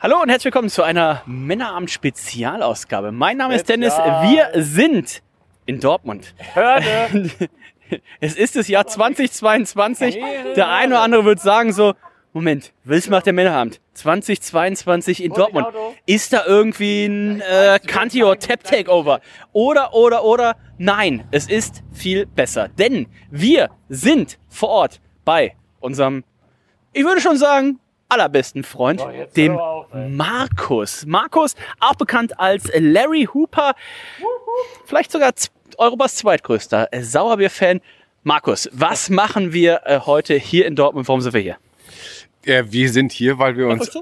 Hallo und herzlich willkommen zu einer Männerabend-Spezialausgabe. Mein Name ist Dennis. Wir sind in Dortmund. Hörde. Es ist das Jahr 2022. Der eine oder andere wird sagen so, Moment, was macht der Männerabend? 2022 in Dortmund. Ist da irgendwie ein äh, Kantior Tap Takeover? Oder, oder, oder? Nein, es ist viel besser. Denn wir sind vor Ort bei unserem, ich würde schon sagen, allerbesten Freund, dem Markus. Markus, auch bekannt als Larry Hooper, vielleicht sogar Europas zweitgrößter Sauerbier-Fan. Markus, was machen wir äh, heute hier in Dortmund? Warum sind wir hier? Ja, wir sind hier, weil wir uns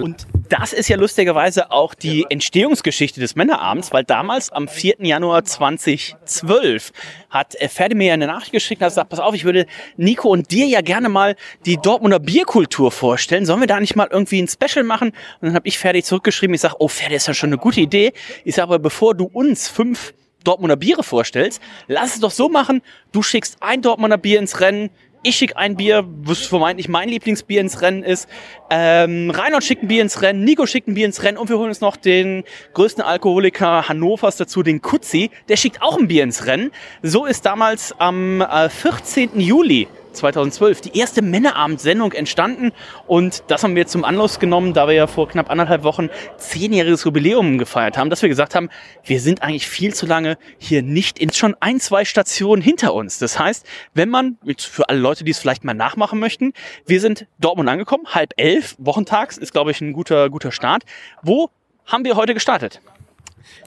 Und das ist ja lustigerweise auch die Entstehungsgeschichte des Männerabends, weil damals am 4. Januar 2012 hat äh, Ferdi mir eine Nachricht geschickt und hat gesagt, pass auf, ich würde Nico und dir ja gerne mal die Dortmunder Bierkultur vorstellen. Sollen wir da nicht mal irgendwie ein Special machen? Und dann habe ich Ferdi zurückgeschrieben, ich sage, oh Ferdi, ist ja schon eine gute Idee. Ich sage aber, bevor du uns fünf Dortmunder Biere vorstellst, lass es doch so machen, du schickst ein Dortmunder Bier ins Rennen, ich schicke ein Bier, was vermeintlich mein Lieblingsbier ins Rennen ist. Ähm, Reinhold schickt ein Bier ins Rennen, Nico schickt ein Bier ins Rennen und wir holen uns noch den größten Alkoholiker Hannovers dazu, den Kutzi. Der schickt auch ein Bier ins Rennen. So ist damals am äh, 14. Juli 2012 die erste Männerabendsendung entstanden und das haben wir zum Anlass genommen, da wir ja vor knapp anderthalb Wochen zehnjähriges Jubiläum gefeiert haben, dass wir gesagt haben, wir sind eigentlich viel zu lange hier nicht in schon ein, zwei Stationen hinter uns. Das heißt, wenn man, jetzt für alle Leute, die es vielleicht mal nachmachen möchten, wir sind Dortmund angekommen, halb elf, wochentags, ist glaube ich ein guter, guter Start. Wo haben wir heute gestartet?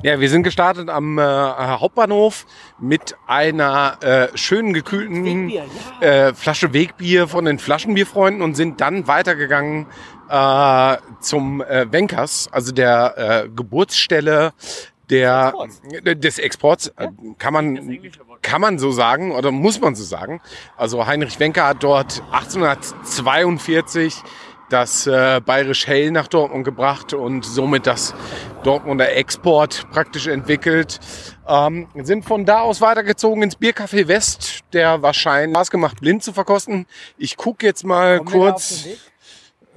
Ja, wir sind gestartet am äh, Hauptbahnhof mit einer äh, schönen gekühlten Wegbier, äh, Flasche Wegbier von den Flaschenbierfreunden und sind dann weitergegangen äh, zum äh, Wenkers, also der äh, Geburtsstelle der äh, des Exports, äh, kann man kann man so sagen oder muss man so sagen. Also Heinrich Wenker hat dort 1842 das äh, Bayerisch Hell nach Dortmund gebracht und somit das Dortmunder Export praktisch entwickelt. Ähm, sind von da aus weitergezogen ins Biercafé West, der wahrscheinlich Spaß gemacht, blind zu verkosten. Ich gucke jetzt mal kurz.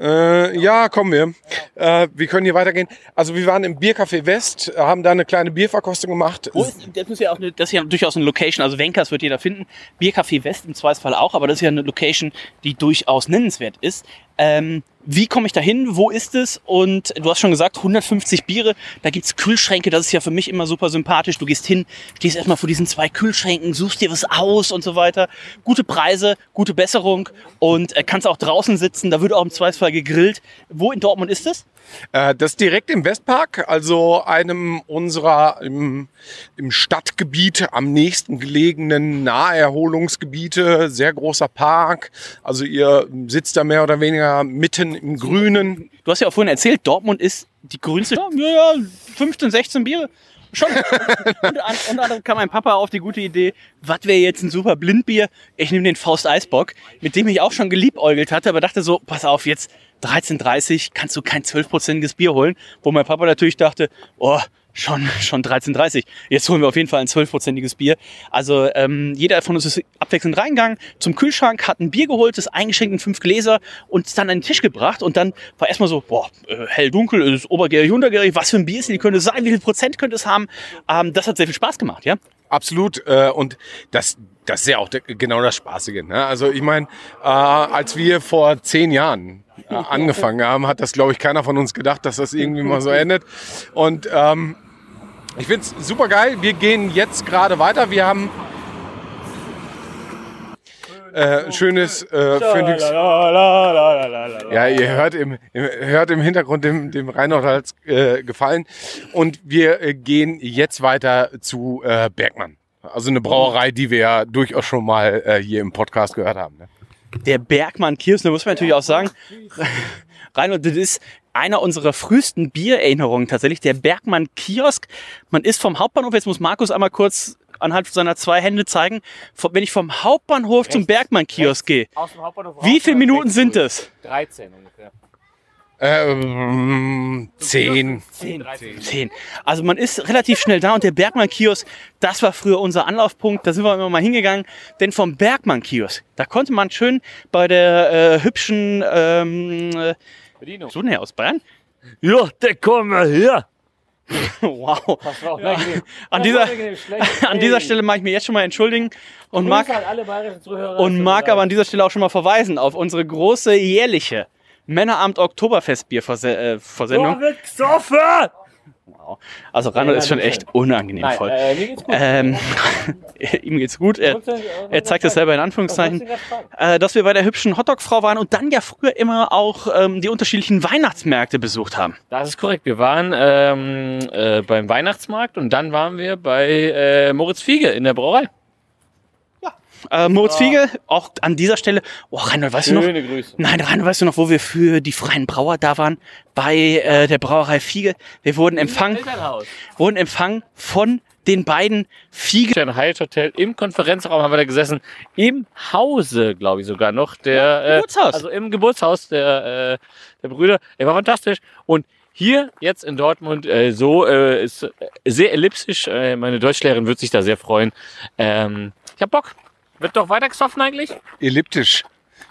Äh, ja, kommen wir. Äh, wir können hier weitergehen. Also wir waren im Biercafé West, haben da eine kleine Bierverkostung gemacht. Ist, das, ist ja auch eine, das ist ja durchaus eine Location, also Wenkers wird jeder finden, Biercafé West im Zweifelsfall auch, aber das ist ja eine Location, die durchaus nennenswert ist. Ähm, wie komme ich da hin? Wo ist es? Und du hast schon gesagt, 150 Biere, da gibt's Kühlschränke, das ist ja für mich immer super sympathisch. Du gehst hin, stehst erstmal vor diesen zwei Kühlschränken, suchst dir was aus und so weiter. Gute Preise, gute Besserung und äh, kannst auch draußen sitzen, da wird auch im Zweifelsfall gegrillt. Wo in Dortmund ist es? Äh, das ist direkt im Westpark, also einem unserer im, im Stadtgebiet am nächsten gelegenen Naherholungsgebiete. Sehr großer Park. Also ihr sitzt da mehr oder weniger mitten im Grünen. Du hast ja auch vorhin erzählt, Dortmund ist die grünste. Ja, ja, 15, 16 Biere. Schon. und an- unter anderem kam mein Papa auf die gute Idee, was wäre jetzt ein super Blindbier? Ich nehme den Faust Eisbock, mit dem ich auch schon geliebäugelt hatte, aber dachte so, pass auf, jetzt 13,30 kannst du kein 12-prozentiges Bier holen. Wo mein Papa natürlich dachte, oh, schon, schon 13,30. Jetzt holen wir auf jeden Fall ein 12-prozentiges Bier. Also ähm, jeder von uns ist abwechselnd reingegangen zum Kühlschrank, hat ein Bier geholt, das eingeschenkt in fünf Gläser und dann an den Tisch gebracht. Und dann war erstmal so, boah, äh, hell dunkel, ist obergärig, untergärig, was für ein Bier ist, die könnte es sein, wie viel Prozent könnte es haben. Ähm, das hat sehr viel Spaß gemacht, ja. Absolut. Äh, und das, das ist ja auch der, genau das Spaßige. Ne? Also ich meine, äh, als wir vor zehn Jahren äh, angefangen haben, hat das, glaube ich, keiner von uns gedacht, dass das irgendwie mal so endet. Und ähm, ich finde es super geil. Wir gehen jetzt gerade weiter. Wir haben äh, schönes äh, Phoenix. Ja, ihr hört im, im, hört im Hintergrund dem, dem Reinhold hat's, äh, gefallen. Und wir äh, gehen jetzt weiter zu äh, Bergmann. Also eine Brauerei, die wir ja durchaus schon mal äh, hier im Podcast gehört haben. Ne? Der Bergmann Kirsten, da muss man natürlich auch sagen, Reinhold, das ist einer unserer frühesten Biererinnerungen tatsächlich, der Bergmann Kiosk. Man ist vom Hauptbahnhof, jetzt muss Markus einmal kurz anhand seiner zwei Hände zeigen, wenn ich vom Hauptbahnhof zum Bergmann Kiosk gehe, Aus dem Hauptbahnhof wie viele Minuten rechts sind durch. es? 13 ungefähr. Ähm, zehn. 10, 13. Zehn. Also man ist relativ schnell da und der Bergmann-Kiosk, das war früher unser Anlaufpunkt, da sind wir immer mal hingegangen, denn vom Bergmann-Kiosk, da konnte man schön bei der äh, hübschen, ähm, äh, Bedienung. so näher aus Bayern? Ja, der kommen wir her. wow. Das war auch unangenehm. An dieser, an dieser. Stelle mag ich mir jetzt schon mal entschuldigen und Grüße mag, und mag aber an dieser Stelle auch schon mal verweisen auf unsere große jährliche Männeramt Oktoberfestbier-Versendung. So wird gesoffen! Also Randall Ja, ist schon echt unangenehm Nein, voll. äh, mir geht's gut. Ähm, ihm geht's gut. Er, er zeigt es selber in Anführungszeichen. Äh, dass wir bei der hübschen Hotdog-Frau waren und dann ja früher immer auch ähm, die unterschiedlichen Weihnachtsmärkte besucht haben. Das ist korrekt. Wir waren ähm, äh, beim Weihnachtsmarkt und dann waren wir bei äh, Moritz Fiege in der Brauerei. Äh, Moritz Fiege, auch an dieser Stelle. Oh, Reinhold, weißt du noch? Schöne Grüße. Nein, Reinhold, weißt du noch, wo wir für die freien Brauer da waren? Bei äh, der Brauerei Fiege. Wir wurden empfangen, wurden empfangen von den beiden Fiege. Ein Hyatt Hotel im Konferenzraum haben wir da gesessen. Im Hause, glaube ich sogar noch. Der, äh, Geburtshaus. Also im Geburtshaus der, äh, der Brüder. Er war fantastisch. Und hier jetzt in Dortmund äh, so äh, ist sehr elliptisch. Äh, meine Deutschlehrerin wird sich da sehr freuen. Ähm, ich hab Bock. Wird doch weiter gesoffen eigentlich? Elliptisch.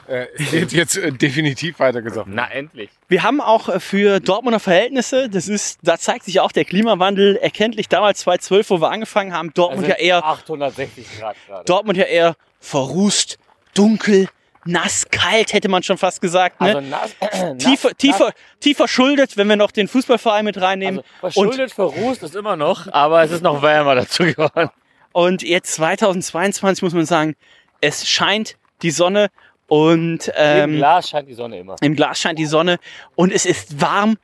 Äh, wird jetzt äh, definitiv weitergesagt. Na, endlich. Wir haben auch äh, für Dortmunder Verhältnisse, das ist, da zeigt sich auch der Klimawandel erkenntlich. Damals 2012, wo wir angefangen haben, Dortmund ja eher 860 Grad gerade. Dortmund ja eher verrußt, dunkel, nass, kalt, hätte man schon fast gesagt. Ne? Also nass, tiefer, nass, tiefer, tiefer schuldet, wenn wir noch den Fußballverein mit reinnehmen. Also verschuldet, verrußt ist immer noch, aber es ist noch wärmer dazu geworden. Und jetzt 2022 muss man sagen, es scheint die Sonne und Im ähm, Glas scheint die Sonne immer. im Glas scheint die Sonne und es ist warm.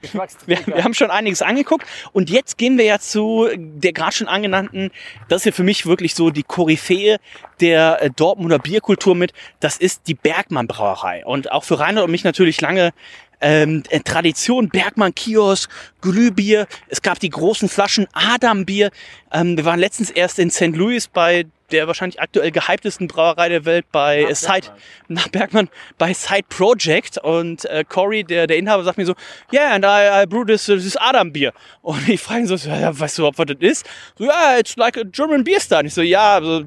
Wir, wir haben schon einiges angeguckt und jetzt gehen wir ja zu der gerade schon angenannten, das ist ja für mich wirklich so die Koryphäe der äh, Dortmunder Bierkultur mit, das ist die Bergmann Brauerei und auch für Rainer und mich natürlich lange ähm, äh, Tradition, Bergmann Kiosk, Glühbier, es gab die großen Flaschen Adambier. Ähm, wir waren letztens erst in St. Louis bei der wahrscheinlich aktuell gehyptesten Brauerei der Welt bei äh, Side, nach Bergmann, bei Side Project und äh, Corey, der, der Inhaber, sagt mir so, yeah, and I, I brew this, this Adam-Bier. Und ich frage ihn so, ja, weißt du überhaupt, was das ist? So, ja, it's like a German beer style. Und ich so, ja, also,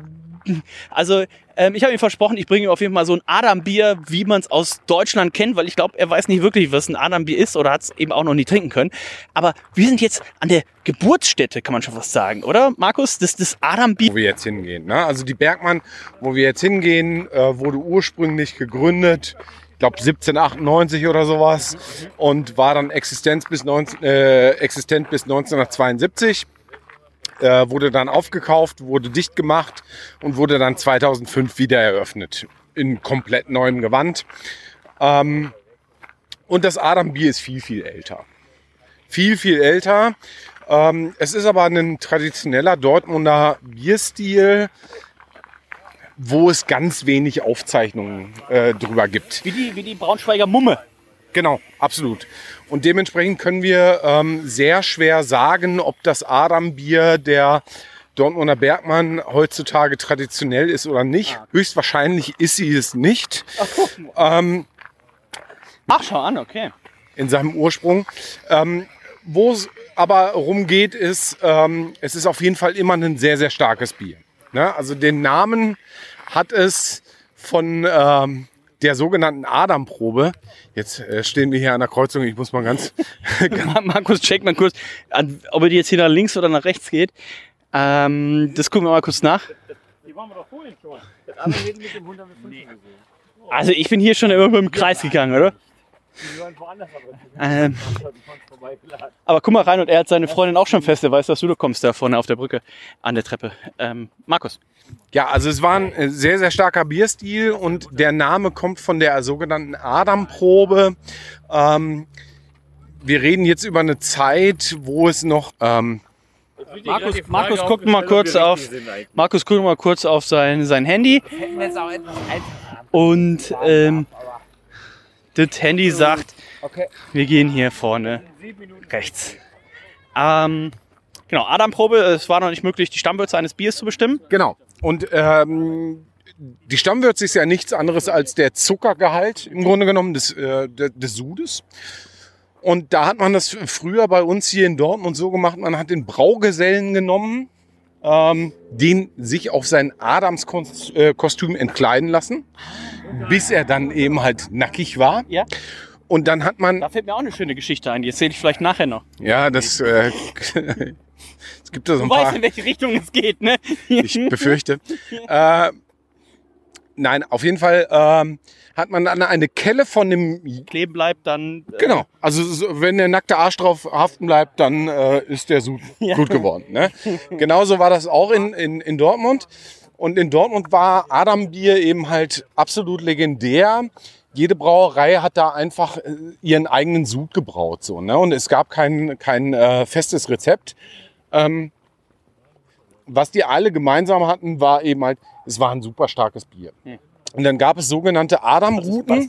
also ähm, ich habe ihm versprochen, ich bringe ihm auf jeden Fall so ein Adam-Bier, wie man es aus Deutschland kennt, weil ich glaube, er weiß nicht wirklich, was ein Adam-Bier ist oder hat es eben auch noch nie trinken können. Aber wir sind jetzt an der Geburtsstätte, kann man schon fast sagen, oder, Markus? Das, das Adam-Bier. wo wir jetzt hingehen. Ne? Also die Bergmann, wo wir jetzt hingehen, äh, wurde ursprünglich gegründet, ich glaube 1798 oder sowas, und war dann Existenz bis 19, äh, existent bis 1972. Äh, wurde dann aufgekauft, wurde dicht gemacht und wurde dann 2005 wieder eröffnet. In komplett neuem Gewand. Ähm, und das Adam-Bier ist viel, viel älter. Viel, viel älter. Ähm, es ist aber ein traditioneller Dortmunder Bierstil, wo es ganz wenig Aufzeichnungen äh, drüber gibt. Wie die, wie die Braunschweiger Mumme. Genau, absolut. Und dementsprechend können wir ähm, sehr schwer sagen, ob das Adam-Bier der Dortmunder Bergmann heutzutage traditionell ist oder nicht. Höchstwahrscheinlich ist sie es nicht ähm, Ach, schau an, okay. in seinem Ursprung. Ähm, Wo es aber rumgeht, ist, ähm, es ist auf jeden Fall immer ein sehr, sehr starkes Bier. Ne? Also den Namen hat es von ähm, der sogenannten Adam-Probe. Jetzt äh, stehen wir hier an der Kreuzung. Ich muss mal ganz. Markus, check mal kurz, an, ob er jetzt hier nach links oder nach rechts geht. Ähm, das gucken wir mal kurz nach. Also ich bin hier schon immer im Kreis gegangen, oder? Ähm, aber guck mal rein und er hat seine Freundin auch schon fest. Er weiß, dass du da kommst da vorne auf der Brücke an der Treppe. Ähm, Markus. Ja, also es war ein äh, sehr, sehr starker Bierstil und der Name kommt von der sogenannten Adam-Probe. Ähm, wir reden jetzt über eine Zeit, wo es noch ähm, Markus, Markus guckt mal kurz auf. Markus guckt mal kurz auf sein, sein Handy. Und ähm, Das Handy sagt, wir gehen hier vorne rechts. Ähm, genau, Adam-Probe, es war noch nicht möglich, die Stammwürze eines Biers zu bestimmen. Genau. Und ähm, die Stammwürze ist ja nichts anderes als der Zuckergehalt im Grunde genommen des, äh, de- des Sudes. Und da hat man das früher bei uns hier in Dortmund so gemacht, man hat den Braugesellen genommen, ähm, den sich auf sein Adamskostüm entkleiden lassen, bis er dann eben halt nackig war. Ja. Und dann hat man Da fällt mir auch eine schöne Geschichte ein, die erzähle ich vielleicht nachher noch. Ja, das äh, es gibt da so Du ein weißt, paar. in welche Richtung es geht, ne? Ich befürchte. äh, nein, auf jeden Fall ähm, hat man dann eine Kelle von dem. Kleben bleibt, dann. Äh, Genau. Also so, wenn der nackte Arsch drauf haften bleibt, dann äh, ist der Sud gut geworden. Ne? Genauso war das auch in, in, in Dortmund. Und in Dortmund war Adam Bier eben halt absolut legendär. Jede Brauerei hat da einfach äh, ihren eigenen Sud gebraut. So, ne? Und es gab kein, kein äh, festes Rezept. Ähm, was die alle gemeinsam hatten, war eben halt, es war ein super starkes Bier. Und dann gab es sogenannte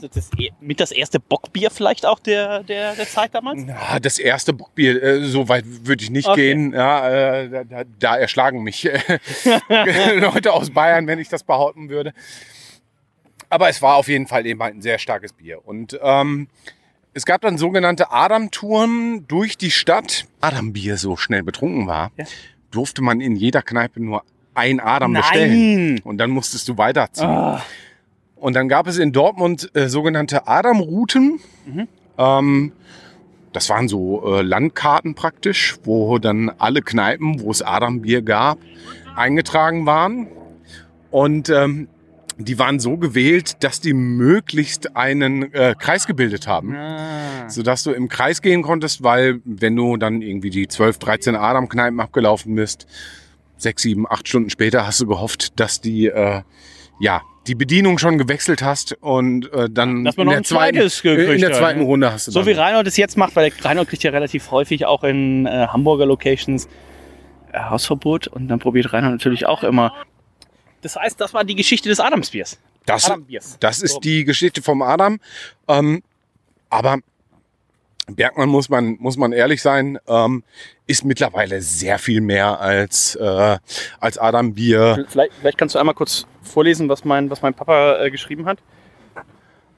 das, das, e- mit das erste Bockbier vielleicht auch der, der, der Zeit damals? Ja, das erste Bockbier, äh, so weit würde ich nicht Okay. gehen. Ja, äh, da, da, da erschlagen mich äh, Leute aus Bayern, wenn ich das behaupten würde. Aber es war auf jeden Fall eben halt ein sehr starkes Bier. Und ähm, es gab dann sogenannte Adam-Touren durch die Stadt. Adam-Bier so schnell betrunken war, Ja. durfte man in jeder Kneipe nur ein Adam bestellen. Und dann musstest du weiterziehen. Ah, Und dann gab es in Dortmund äh, sogenannte Adam-Routen. Ähm, das waren so äh, Landkarten praktisch, wo dann alle Kneipen, wo es Adam-Bier gab, eingetragen waren. Und ähm, die waren so gewählt, dass die möglichst einen äh, Kreis gebildet haben. ah. Sodass du im Kreis gehen konntest, weil wenn du dann irgendwie die 12, 13 Adam-Kneipen abgelaufen bist, sechs, sieben, acht Stunden später hast du gehofft, dass die, äh, ja, die Bedienung schon gewechselt hast und äh, dann Dass man in, noch der ein zweiten, zweites äh, in gekriegt der zweiten ne? Runde hast du So wie Reinhold es jetzt macht, weil der Reinhold kriegt ja relativ häufig auch in äh, Hamburger Locations äh, Hausverbot und dann probiert Reinhold natürlich auch immer. Das heißt, das war die Geschichte des Adamsbiers. das, Adambiers. das ist So. die Geschichte vom Adam. Ähm, aber Bergmann muss man, muss man ehrlich sein, ähm, ist mittlerweile sehr viel mehr als, äh, als Adam Bier. Vielleicht, vielleicht kannst du einmal kurz vorlesen, was mein, was mein Papa äh, geschrieben hat.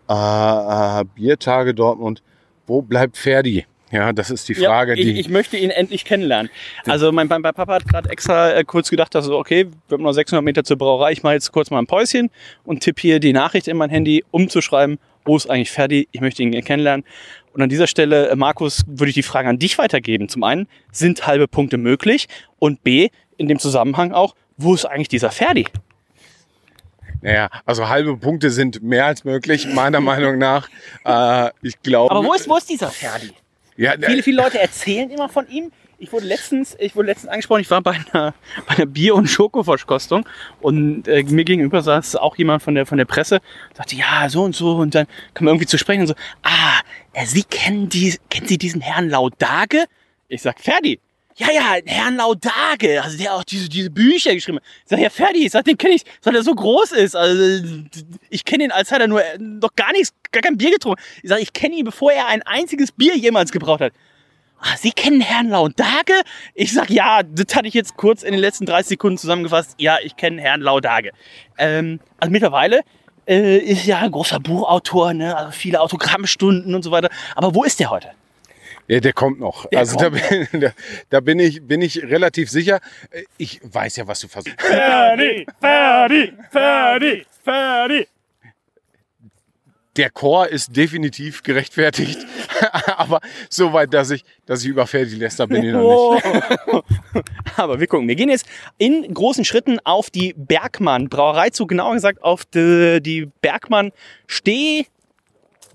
Äh, Biertage Dortmund. Wo bleibt Ferdi? Ja, das ist die Frage, ja, ich, die. ich möchte ihn endlich kennenlernen. Also mein, mein, Papa hat gerade extra äh, kurz gedacht, dass so, okay, wir haben noch 600 Meter zur Brauerei, ich mache jetzt kurz mal ein Päuschen und tippe hier die Nachricht in mein Handy, um zu schreiben, wo ist eigentlich Ferdi, ich möchte ihn kennenlernen. Und an dieser Stelle, äh, Markus, würde ich die Frage an dich weitergeben. Zum einen, sind halbe Punkte möglich? Und B, in dem Zusammenhang auch, wo ist eigentlich dieser Ferdi? naja, also halbe Punkte sind mehr als möglich, meiner Meinung nach. Äh, ich glaube. Aber wo ist, wo ist dieser Ferdi? Ja, Viele, viele Leute erzählen immer von ihm. Ich wurde letztens, ich wurde letztens angesprochen, ich war bei einer, bei einer Bier- und Schokoverkostung und äh, mir gegenüber saß auch jemand von der, von der Presse, sagte, ja, so und so und dann kam irgendwie zu sprechen und so, ah, Sie kennen die, kennen Sie diesen Herrn Laudage? Ich sag, Ferdi. Ja, ja, Herrn Laudage, also der auch diese, diese Bücher geschrieben hat. Ich sag, ja, Ferdi, ich sag, den kenne ich, seit er so groß ist. Also, ich kenne ihn, als hat er nur äh, noch gar nichts, gar kein Bier getrunken. Ich sag, ich kenne ihn, bevor er ein einziges Bier jemals gebraucht hat. Ah, Sie kennen Herrn Laudage? Ich sag, ja, das hatte ich jetzt kurz in den letzten 30 Sekunden zusammengefasst. Ja, ich kenne Herrn Laudage. Ähm, also mittlerweile äh, ist ja ein großer Buchautor, ne? also viele Autogrammstunden und so weiter. Aber wo ist der heute? Ja, der kommt noch. Der also kommt da, bin, da, da bin ich bin ich relativ sicher. Ich weiß ja, was du versuchst. Ferdi, Ferdi, Ferdi, Ferdi. Der Chor ist definitiv gerechtfertigt, aber so weit, dass ich dass ich über Ferdi Lester bin ich noch nicht. Oh. Aber wir gucken. Wir gehen jetzt in großen Schritten auf die Bergmann Brauerei zu, genauer gesagt auf die, die Bergmann Steh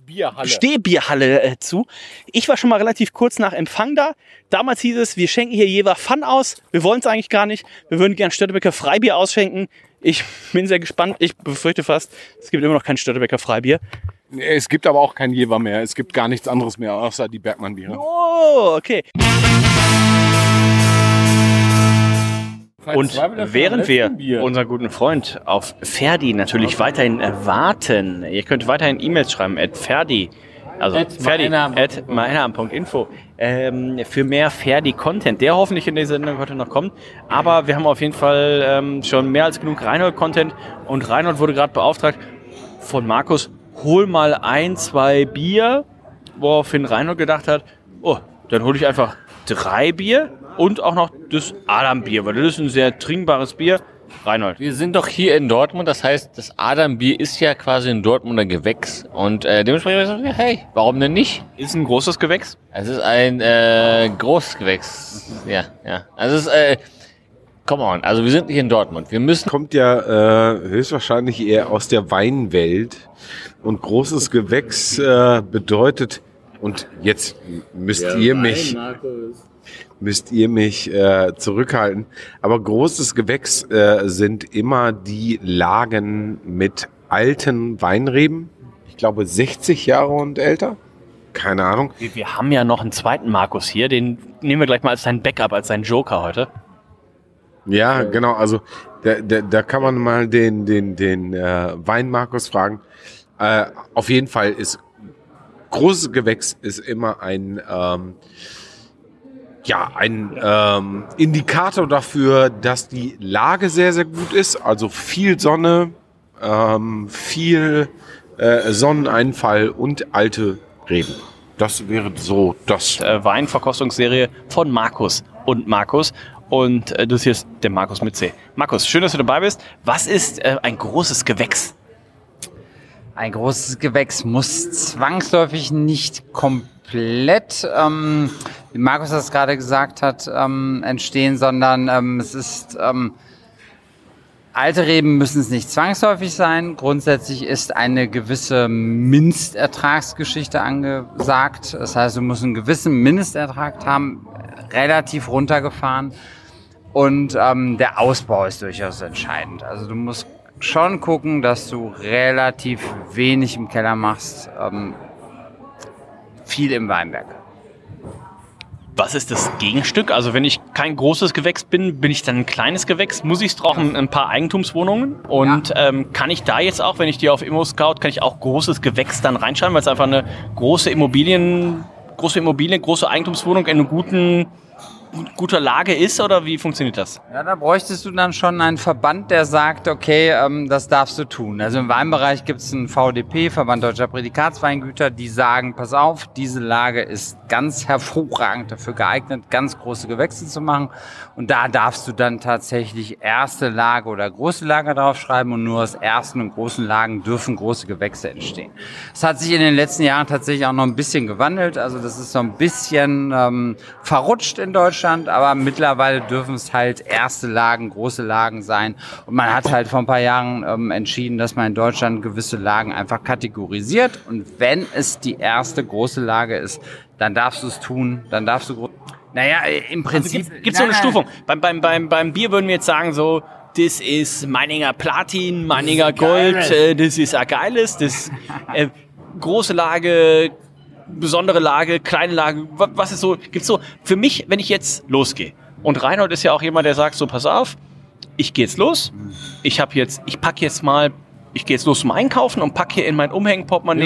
Bierhalle. Stehbierhalle äh, zu. Ich war schon mal relativ kurz nach Empfang da. Damals hieß es, wir schenken hier Jever Fun aus. Wir wollen es eigentlich gar nicht. Wir würden gern Störtebecker Freibier ausschenken. Ich bin sehr gespannt. Ich befürchte fast, es gibt immer noch kein Störtebecker Freibier. Es gibt aber auch kein Jever mehr. Es gibt gar nichts anderes mehr außer die Bergmann Biere. Oh, okay. Und während wir unseren guten Freund auf Ferdi natürlich weiterhin erwarten, ihr könnt weiterhin E-Mails schreiben at Ferdi, also At Ferdi, at meinam.info, ähm, für mehr Ferdi-Content, der hoffentlich in der Sendung heute noch kommt. Aber wir haben auf jeden Fall ähm, schon mehr als genug Reinhold-Content. Und Reinhold wurde gerade beauftragt von Markus, hol mal ein, zwei Bier, woraufhin Reinhold gedacht hat, oh, dann hole ich einfach drei Bier und auch noch das Adam-Bier, weil das ist ein sehr trinkbares Bier. Reinhold. Wir sind doch hier in Dortmund, das heißt, das Adam-Bier ist ja quasi ein Dortmunder Gewächs. Und äh, dementsprechend haben wir hey, warum denn nicht? Ist ein großes Gewächs? Es ist ein äh, Großgewächs. Ja, ja. Also es ist, äh, come on, also wir sind hier in Dortmund. Wir müssen. Kommt ja äh, höchstwahrscheinlich eher aus der Weinwelt. Und großes Gewächs äh, bedeutet, und jetzt müsst ihr mich, müsst ihr mich äh, zurückhalten. Aber großes Gewächs äh, sind immer die Lagen mit alten Weinreben. Ich glaube 60 Jahre und älter. Keine Ahnung. Wir, wir haben ja noch einen zweiten Markus hier, den nehmen wir gleich mal als seinen Backup, als seinen Joker heute. Ja, genau. Also da, da, da kann man mal den, den, den äh, Weinmarkus fragen. Äh, auf jeden Fall ist großes Gewächs ist immer ein ähm, ja ein ähm, Indikator dafür, dass die Lage sehr sehr gut ist. Also viel Sonne, ähm, viel äh, Sonneneinfall und alte Reben. Das wäre so das. Äh, Weinverkostungsserie von Markus und Markus. Und äh, das hier ist der Markus mit C. Markus, schön, dass du dabei bist. Was ist äh, ein großes Gewächs? Ein großes Gewächs muss zwangsläufig nicht komplett, ähm, wie Markus das gerade gesagt hat, ähm, entstehen, sondern ähm, es ist, ähm, alte Reben müssen es nicht zwangsläufig sein. Grundsätzlich ist eine gewisse Minstertragsgeschichte angesagt. Das heißt, du musst einen gewissen Mindestertrag haben, relativ runtergefahren. Und ähm, der Ausbau ist durchaus entscheidend. Also du musst schon gucken, dass du relativ wenig im Keller machst, ähm, viel im Weinberg. Was ist das Gegenstück? Also wenn ich kein großes Gewächs bin, bin ich dann ein kleines Gewächs? Muss ich brauchen ein paar Eigentumswohnungen? Und ähm, kann ich da jetzt auch, wenn ich die auf Immo Scout, kann ich auch großes Gewächs dann reinschreiben, weil es einfach eine große Immobilien, große Immobilie, große Eigentumswohnung in einer guten, guter Lage ist? Oder wie funktioniert das? Ja, da bräuchtest du dann schon einen Verband, der sagt, okay, ähm, das darfst du tun. Also im Weinbereich gibt es einen VDP, Verband Deutscher Prädikatsweingüter, die sagen, pass auf, diese Lage ist ganz hervorragend dafür geeignet, ganz große Gewächse zu machen. Und da darfst du dann tatsächlich erste Lage oder große Lage draufschreiben und nur aus ersten und großen Lagen dürfen große Gewächse entstehen. Das hat sich in den letzten Jahren tatsächlich auch noch ein bisschen gewandelt. Also das ist so ein bisschen ähm, verrutscht in Deutschland, aber mittlerweile dürfen es halt erste Lagen, große Lagen sein. Und man hat halt vor ein paar Jahren ähm, entschieden, dass man in Deutschland gewisse Lagen einfach kategorisiert. Und wenn es die erste große Lage ist, dann darfst du es tun, dann darfst du... Naja, äh, im Prinzip... Also Gibt es so eine nein. Stufung? Beim, beim, beim, beim Bier würden wir jetzt sagen so, das ist Meininger Platin, Meininger Gold, äh, das ist ein geiles, das äh, große Lage, besondere Lage, kleine Lage, wa- was ist so, gibt's so, für mich, wenn ich jetzt losgehe, und Reinhold ist ja auch jemand, der sagt so, pass auf, ich gehe jetzt los, ich habe jetzt, ich pack jetzt mal, ich gehe jetzt los zum Einkaufen und pack hier in mein Umhängenportemonnaie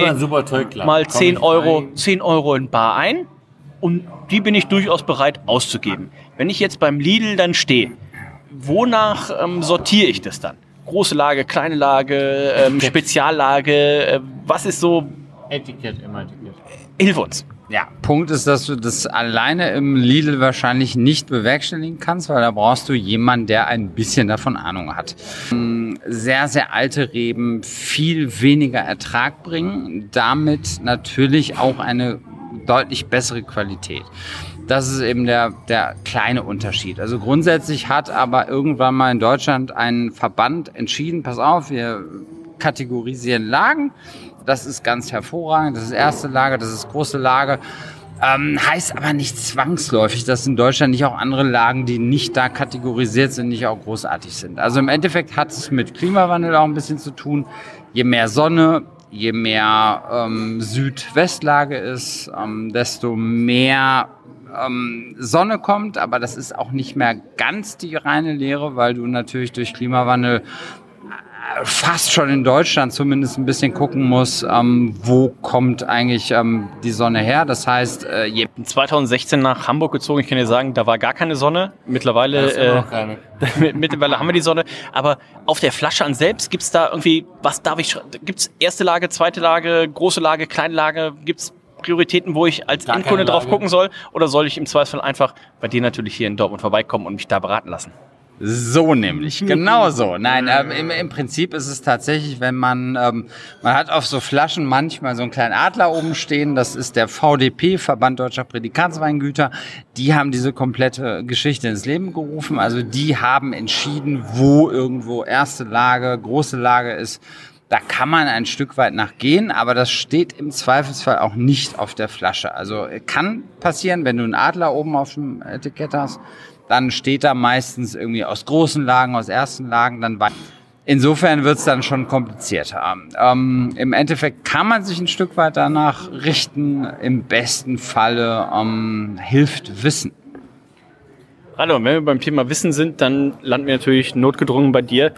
mal Komm 10 ich Euro, rein. 10 Euro in Bar ein und die bin ich durchaus bereit auszugeben. Wenn ich jetzt beim Lidl dann stehe, wonach ähm, sortiere ich das dann? Große Lage, kleine Lage, ähm, Speziallage, äh, was ist so, Etikett, immer Etikett. Hilf uns. Ja, Punkt ist, dass du das alleine im Lidl wahrscheinlich nicht bewerkstelligen kannst, weil da brauchst du jemanden, der ein bisschen davon Ahnung hat. Ähm, Sehr, sehr alte Reben viel weniger Ertrag bringen, damit natürlich auch eine deutlich bessere Qualität. Das ist eben der, der kleine Unterschied. Also grundsätzlich hat aber irgendwann mal in Deutschland ein Verband entschieden, pass auf, wir kategorisieren Lagen. Das ist ganz hervorragend. Das ist erste Lage, das ist große Lage. Ähm, heißt aber nicht zwangsläufig, dass in Deutschland nicht auch andere Lagen, die nicht da kategorisiert sind, nicht auch großartig sind. Also im Endeffekt hat es mit Klimawandel auch ein bisschen zu tun. Je mehr Sonne, je mehr ähm, Südwestlage ist, ähm, desto mehr ähm, Sonne kommt, aber das ist auch nicht mehr ganz die reine Lehre, weil du natürlich durch Klimawandel fast schon in Deutschland zumindest ein bisschen gucken muss, ähm, wo kommt eigentlich ähm, die Sonne her. Das heißt, äh, je 2016 nach Hamburg gezogen. Ich kann dir sagen, da war gar keine Sonne. Mittlerweile, äh, mittlerweile haben wir die Sonne. Aber auf der Flasche an selbst gibt's da irgendwie, was darf ich, gibt's erste Lage, zweite Lage, große Lage, kleine Lage? Gibt's Prioritäten, wo ich als Gar Endkunde keine drauf gucken soll? Oder soll ich im Zweifelsfall einfach bei dir natürlich hier in Dortmund vorbeikommen und mich da beraten lassen? So nämlich, genau so. Nein, ähm, im, im Prinzip ist es tatsächlich, wenn man, ähm, man hat auf so Flaschen manchmal so einen kleinen Adler oben stehen, das ist der VDP, Verband Deutscher Prädikatsweingüter, die haben diese komplette Geschichte ins Leben gerufen, also die haben entschieden, wo irgendwo erste Lage, große Lage ist, da kann man ein Stück weit nachgehen, aber das steht im Zweifelsfall auch nicht auf der Flasche. Also äh, kann passieren, wenn du einen Adler oben auf dem Etikett hast, dann steht da meistens irgendwie aus großen Lagen, aus ersten Lagen, dann wei- Insofern wird es dann schon komplizierter. Ähm, Im Endeffekt kann man sich ein Stück weit danach richten. Im besten Falle ähm, hilft Wissen. Hallo, wenn wir beim Thema Wissen sind, dann landen wir natürlich notgedrungen bei dir.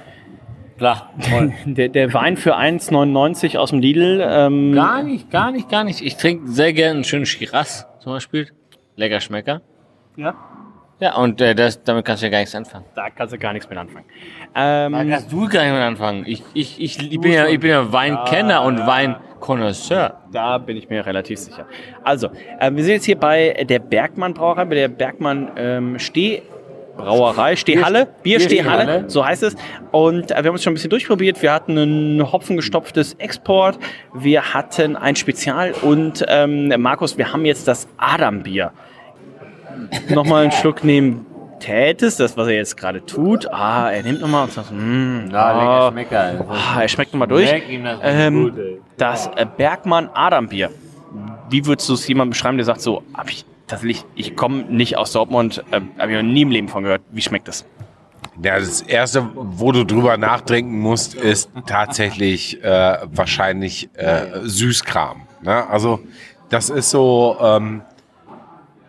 Klar. Der, der Wein für 1,99 aus dem Lidl. Ähm, Gar nicht, gar nicht, gar nicht. Ich trinke sehr gerne einen schönen Shiraz zum Beispiel. Lecker Schmecker. Ja. Ja, und äh, das, damit kannst du ja gar nichts anfangen. Da kannst du gar nichts mit anfangen. Ähm, Da kannst du gar nicht mit anfangen. Ich, ich, ich, ich, bin, ja, ich bin ja Weinkenner und Weinkonnoisseur. Da bin ich mir relativ sicher. Also, äh, wir sind jetzt hier bei der Bergmann Brauerei, bei der Bergmann ähm, Stehbrauerei, Stehhalle, Bierstehhalle, Bierstehhalle. so heißt es. Und äh, wir haben uns schon ein bisschen durchprobiert. Wir hatten ein hopfengestopftes Export, wir hatten ein Spezial und ähm, Markus, wir haben jetzt das Adambier. Nochmal einen Schluck nehmen tätest, das, was er jetzt gerade tut. Ah, er nimmt nochmal und sagt, mm, ah, Schmecker. ah, er schmeckt nochmal durch. Das Ähm, gut, das äh, Bergmann Adambier. Wie würdest du es jemandem beschreiben, der sagt so, hab ich, tatsächlich, ich komme nicht aus Dortmund, äh, habe ich noch nie im Leben von gehört. Wie schmeckt das? Ja, das erste, wo du drüber nachdenken musst, ist tatsächlich äh, wahrscheinlich äh, Süßkram. Ne? Also das ist so ähm,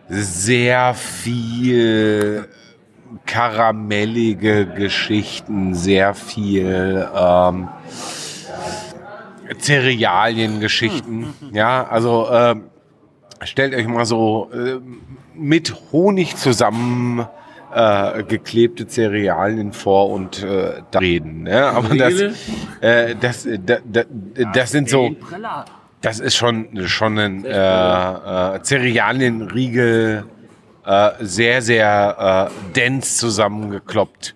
sehr viel karamellige Geschichten, sehr viel ähm, Cerealiengeschichten. Ja, also ähm, stellt euch mal so äh, mit Honig zusammen äh, geklebte Cerealien vor und äh, da reden. Ne? Aber das, äh, das, äh, da, da, das sind so, das ist schon schon ein äh, äh, Cerealienriegel, äh, sehr sehr äh, dense zusammengekloppt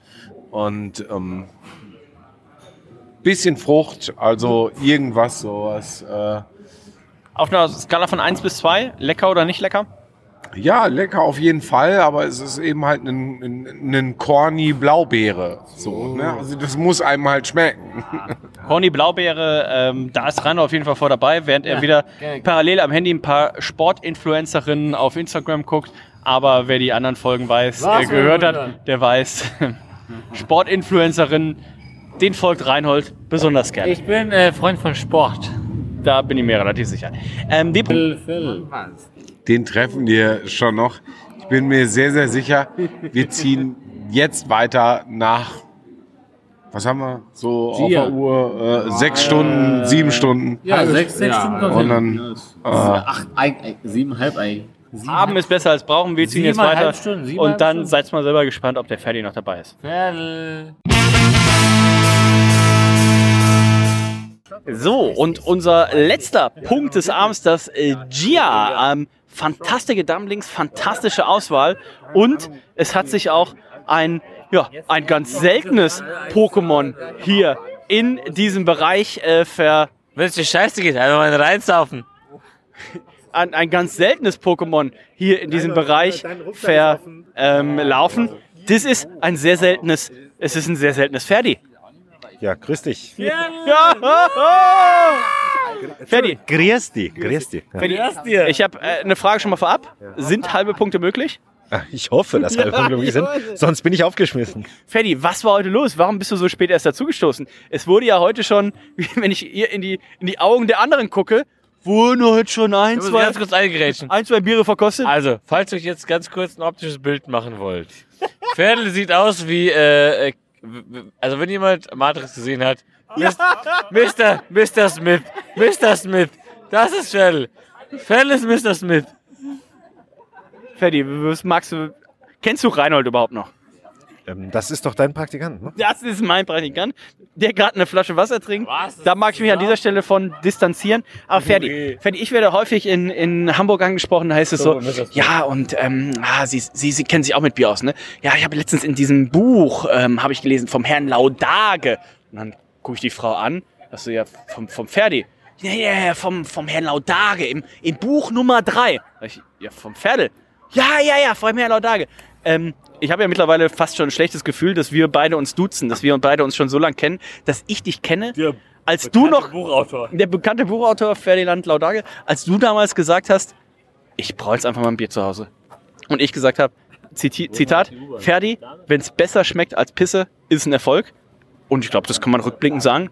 und ähm, bisschen Frucht, also irgendwas sowas. Äh, Auf einer Skala von 1 bis 2, lecker oder nicht lecker? Ja, lecker auf jeden Fall, aber es ist eben halt ein, ein, ein corny Blaubeere. So, ne? Also das muss einem halt schmecken. Corny Blaubeere, ähm, da ist Rainer auf jeden Fall vor dabei, während er wieder gerne. parallel am Handy ein paar Sportinfluencerinnen auf Instagram guckt. Aber wer die anderen Folgen weiß, äh, gehört hat, der weiß, Sportinfluencerinnen, den folgt Reinhold besonders gerne. Ich bin äh, Freund von Sport. Da bin ich mir relativ sicher. Ähm, die, Den treffen wir schon noch. Ich bin mir sehr, sehr sicher, wir ziehen jetzt weiter nach, was haben wir, so auf Vier. der Uhr, äh, sechs Stunden, sieben Stunden. Ja, sechs, sechs Stunden Und dann, äh, Acht, Ei, Ei, siebeneinhalb Ei. Haben ist besser als brauchen. Wir ziehen jetzt weiter. Stunden, und dann Stunden. seid mal selber gespannt, ob der Ferdi noch dabei ist. Pferdl. So, und unser letzter Punkt des Abends, das äh, Gia. Ähm, fantastische Dumplings, fantastische Auswahl. Und es hat sich auch ein, ja, ein ganz seltenes Pokémon hier in diesem Bereich äh, ver, Wenn es dir scheiße geht, einfach mal reinsaufen. ein, ein ganz seltenes Pokémon hier in diesem Bereich verlaufen. Ähm, laufen. das ist ein sehr seltenes, es ist ein sehr seltenes Ferdi. Ja, grüß dich. Ja! Ferdi, Grüß dich, grüß dich. Ferdi, ich habe äh, eine Frage schon mal vorab. Sind halbe Punkte möglich? Ich hoffe, dass alle möglich sind, sonst bin ich aufgeschmissen. Ferdi, was war heute los? Warum bist du so spät erst dazugestoßen? Es wurde ja heute schon, wenn ich ihr in die, in die Augen der anderen gucke, Wurden heute schon ein, zwei, ganz kurz eingerätschen. ein, zwei Biere verkostet? Also, falls ihr euch jetzt ganz kurz ein optisches Bild machen wollt. Pferdel sieht aus wie, äh, äh, also wenn jemand Matrix gesehen hat, Mr. Mr. Smith, Mr. Smith, das ist Pferdel. Pferdel ist Mr. Smith. Ferdi, was magst du, kennst du Reinhold überhaupt noch? Ähm, das ist doch dein Praktikant, ne? Das ist mein Praktikant, der gerade eine Flasche Wasser trinkt. Da mag ich mich an dieser Stelle von distanzieren. Aber Ferdi, Ferdi, ich werde häufig in, in Hamburg angesprochen, da heißt es so, ja, und ähm, ah, Sie, Sie, Sie kennen sich auch mit Bier aus, ne? Ja, ich habe letztens in diesem Buch, ähm, habe ich gelesen, vom Herrn Laudage. Und dann gucke ich die Frau an, das ist ja vom, vom Ferdi. Ja, ja, ja, vom, vom Herrn Laudage, im, im Buch Nummer drei. Sag Ich, ja, vom Pferdel. Ja, ja, ja, vom Herrn Laudage. Ähm, ich habe ja mittlerweile fast schon ein schlechtes Gefühl, dass wir beide uns duzen, dass wir beide uns schon so lange kennen, dass ich dich kenne, als du noch, Buchautor. der bekannte Buchautor Ferdinand Laudage, als du damals gesagt hast, ich brauche jetzt einfach mal ein Bier zu Hause. Und ich gesagt habe, Zitat, Ferdi, wenn es besser schmeckt als Pisse, ist ein Erfolg. Und ich glaube, das kann man rückblickend sagen.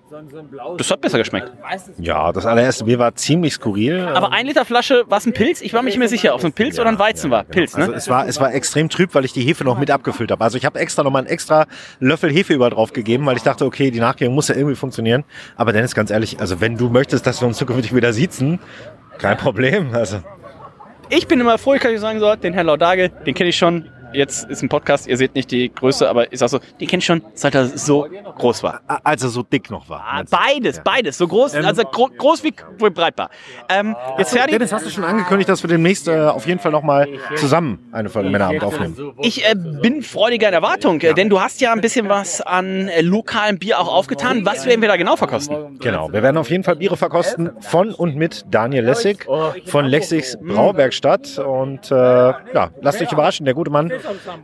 Das hat besser geschmeckt. Ja, das allererste Bier war ziemlich skurril. Aber ein Liter Flasche, war es ein Pilz? Ich war mir nicht mehr sicher, ob es ein Pilz oder ein Weizen war. Pilz, Also ne? es war, es war extrem trüb, weil ich die Hefe noch mit abgefüllt habe. Also ich habe extra noch mal einen extra Löffel Hefe über drauf gegeben, weil ich dachte, okay, die Nachgärung muss ja irgendwie funktionieren. Aber Dennis, ganz ehrlich, also wenn du möchtest, dass wir uns zukünftig wieder siezen, kein Problem. Also Ich bin immer froh, ich kann dir sagen, so, den Herrn Laudage, den kenne ich schon. Jetzt ist ein Podcast, ihr seht nicht die Größe, aber ist auch so, den kenne ich schon, seit er so groß war. also so dick noch war. Ah, Beides, beides, so groß, also gro groß wie, wie breit war. Ähm, jetzt fertig. Dennis, hast du schon angekündigt, dass wir demnächst äh, auf jeden Fall noch mal zusammen eine Folge Männerabend aufnehmen? Ich äh, bin freudiger in Erwartung, äh, denn du hast ja ein bisschen was an äh, lokalem Bier auch aufgetan. Was werden wir da genau verkosten? Genau, wir werden auf jeden Fall Biere verkosten von und mit Daniel Lessig von Lexigs Brauwerkstatt. Und äh, ja, lasst euch überraschen, der gute Mann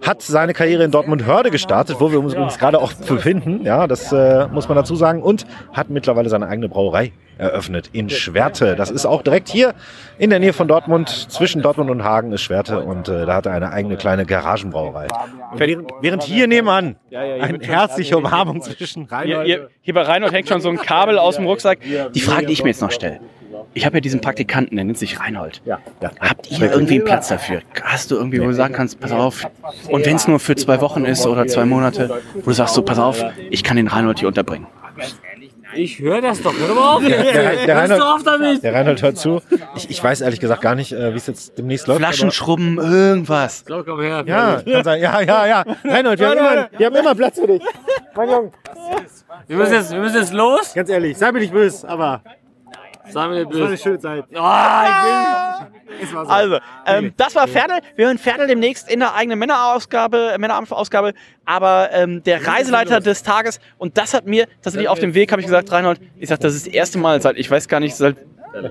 hat seine Karriere in Dortmund Hörde gestartet, wo wir uns übrigens gerade auch befinden. Ja, das äh, muss man dazu sagen. Und hat mittlerweile seine eigene Brauerei eröffnet in Schwerte. Das ist auch direkt hier in der Nähe von Dortmund. Zwischen Dortmund und Hagen ist Schwerte und äh, da hat er eine eigene kleine Garagenbrauerei. Während, während hier nebenan eine herzliche Umarmung zwischen Hier, Reinhold hier, hier bei Reinhold hängt schon so ein Kabel aus dem Rucksack. Die Frage, die ich mir jetzt noch stelle. Ich habe ja diesen Praktikanten, der nennt sich Reinhold. Habt ihr irgendwie einen Platz dafür? Hast du irgendwie, wo du sagen kannst, pass auf, und wenn es nur für zwei Wochen ist oder zwei Monate, wo du sagst so, pass auf, ich kann den Reinhold hier unterbringen. Ich höre das doch, hör mal auf. Der, der, Hörst du auf Reinhold, damit? der Reinhold hört zu. Ich, ich weiß ehrlich gesagt gar nicht, äh, wie es jetzt demnächst läuft. Flaschenschrubben, irgendwas. So, komm her. Ja, kann sein. Ja, ja, ja. Reinhold, wir haben, immer, wir haben immer Platz für dich. Mein Junge, Wir müssen jetzt, wir müssen jetzt los. ganz ehrlich, sei mir nicht böse, aber Sagen wir es war eine böse. schöne Zeit. Ah, Es war so. Also, ähm, das war Pferdel. Wir hören Pferdel demnächst in der eigenen Männerausgabe, Männerausgabe. Aber ähm, der Reiseleiter des Tages, und das hat mir tatsächlich auf dem Weg, habe ich gesagt, Reinhold, ich sag, das ist das erste Mal seit, ich weiß gar nicht, seit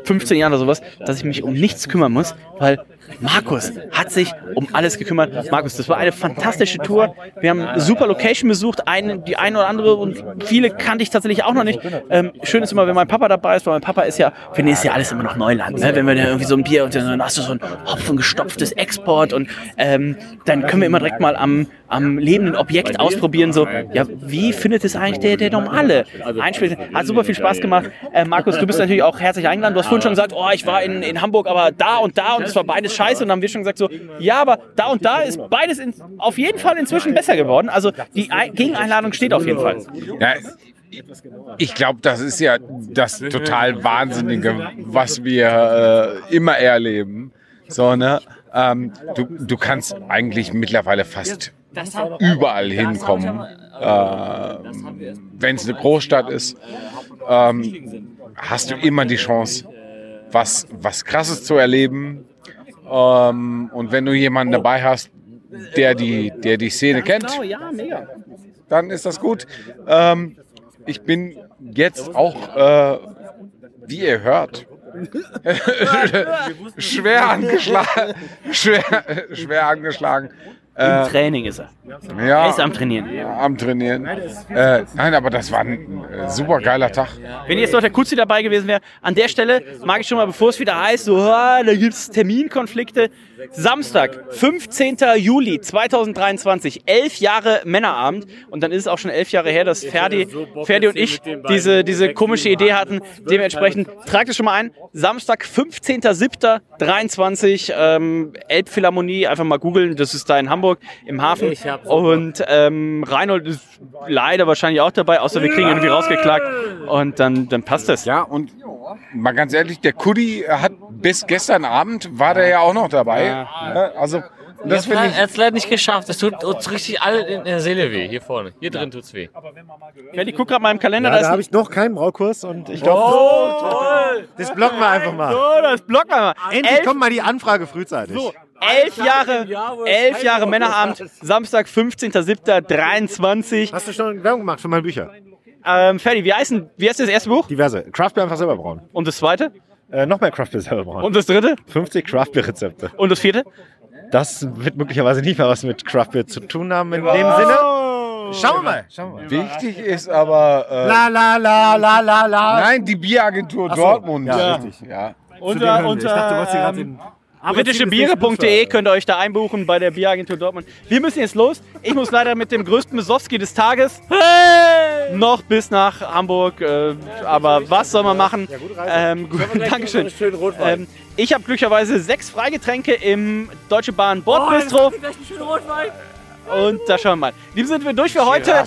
15 Jahren oder sowas, dass ich mich um nichts kümmern muss, weil Markus hat sich um alles gekümmert. Markus, das war eine fantastische Tour. Wir haben super Location besucht, eine, die eine oder andere und viele kannte ich tatsächlich auch noch nicht. Ähm, schön ist immer, wenn mein Papa dabei ist, weil mein Papa ist ja, für den ist ja alles immer noch Neuland. Ne? Wenn wir da irgendwie so ein Bier und dann hast du so ein hopfengestopftes Export und ähm, dann können wir immer direkt mal am, am lebenden Objekt ausprobieren, so, ja, wie findet es eigentlich der, der normale Einspieler? Hat super viel Spaß gemacht. Äh, Markus, du bist natürlich auch herzlich eingeladen. Du hast vorhin schon gesagt, oh, ich war in, in Hamburg, aber da und da und es war beides scheiße. Und dann haben wir schon gesagt, so, ja, aber da und da ist beides in, auf jeden Fall inzwischen besser geworden. Also die Ein- Gegeneinladung steht auf jeden Fall. Ja, ich glaube, das ist ja das total Wahnsinnige, was wir äh, immer erleben. So, ne? Ähm, du, du kannst eigentlich mittlerweile fast überall hinkommen. Äh, Wenn es eine Großstadt ist, ähm, hast du immer die Chance, was, was Krasses zu erleben. Ähm, und wenn du jemanden dabei hast, der die, der die Szene kennt, mega. dann ist das gut. Ähm, ich bin jetzt auch, äh, wie ihr hört, schwer angeschlagen. Schwer, schwer angeschlagen. Im Äh, Training ist er. ja, Er ist am Trainieren. am Trainieren. Äh, nein, aber das war ein äh, super geiler Tag. Wenn jetzt noch der Kutzi dabei gewesen wäre, an der Stelle mag ich schon mal, bevor es wieder heißt, so, ah, da gibt es Terminkonflikte. Samstag, 15. Juli 2023, elf Jahre Männerabend. Und dann ist es auch schon elf Jahre her, dass Ferdi, Ferdi und ich diese, diese komische Idee hatten. Dementsprechend tragt es schon mal ein. Samstag, 15.07.23, ähm, Elbphilharmonie, einfach mal googeln. Das ist da in Hamburg im Hafen. Ich hab's Und ähm, Reinhold ist leider wahrscheinlich auch dabei, außer wir kriegen irgendwie rausgeklagt. Und dann, dann passt das. Ja, und mal ganz ehrlich, der Kuddy hat bis gestern Abend war der ja auch noch dabei. Ja, also das Er finde ich. hat es leider nicht geschafft. Das tut uns richtig alle in der Seele weh. Hier vorne. Hier drin tut's weh. Ferdi, guck gerade mal im Kalender. Ja, da habe ich noch keinen Braukurs und ich glaube, Oh, toll! das blocken wir einfach mal. So, das blocken wir mal. Endlich Elf, kommt mal die Anfrage frühzeitig. Elf Jahre, elf Jahre Männerabend, Samstag, 15.07.23. Hast du schon Werbung gemacht für meine Bücher? Ähm, Ferdi, wie heißt, denn- wie heißt das erste Buch? Diverse. Craftbeer einfach selber brauen. Und das zweite? Äh, noch mehr Craftbeer selber brauen. Und das dritte? 50 Craftbeer-Rezepte. Und das vierte? Das wird möglicherweise nicht mehr was mit Craftbeer zu tun haben in dem Sinne. Schauen wir mal. Schauen wir mal. Wichtig ist aber. Äh, La la la la la la. Nein, die Bieragentur so, Dortmund. ja, richtig. Ja. Unter, unter ähm, britischebiere.de könnt ihr euch da einbuchen bei der Bieragentur Dortmund. Wir müssen jetzt los. Ich muss leider mit dem größten Besowski des Tages noch bis nach Hamburg. Äh, aber was soll man machen? Ähm, gut, Dankeschön. Ähm, ich habe glücklicherweise sechs Freigetränke im Deutsche Bahn Bordbistro. Und da schauen wir mal. Diesem sind wir durch für heute.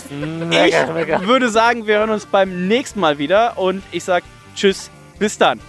Ich würde sagen, wir hören uns beim nächsten Mal wieder. Und ich sage Tschüss, bis dann.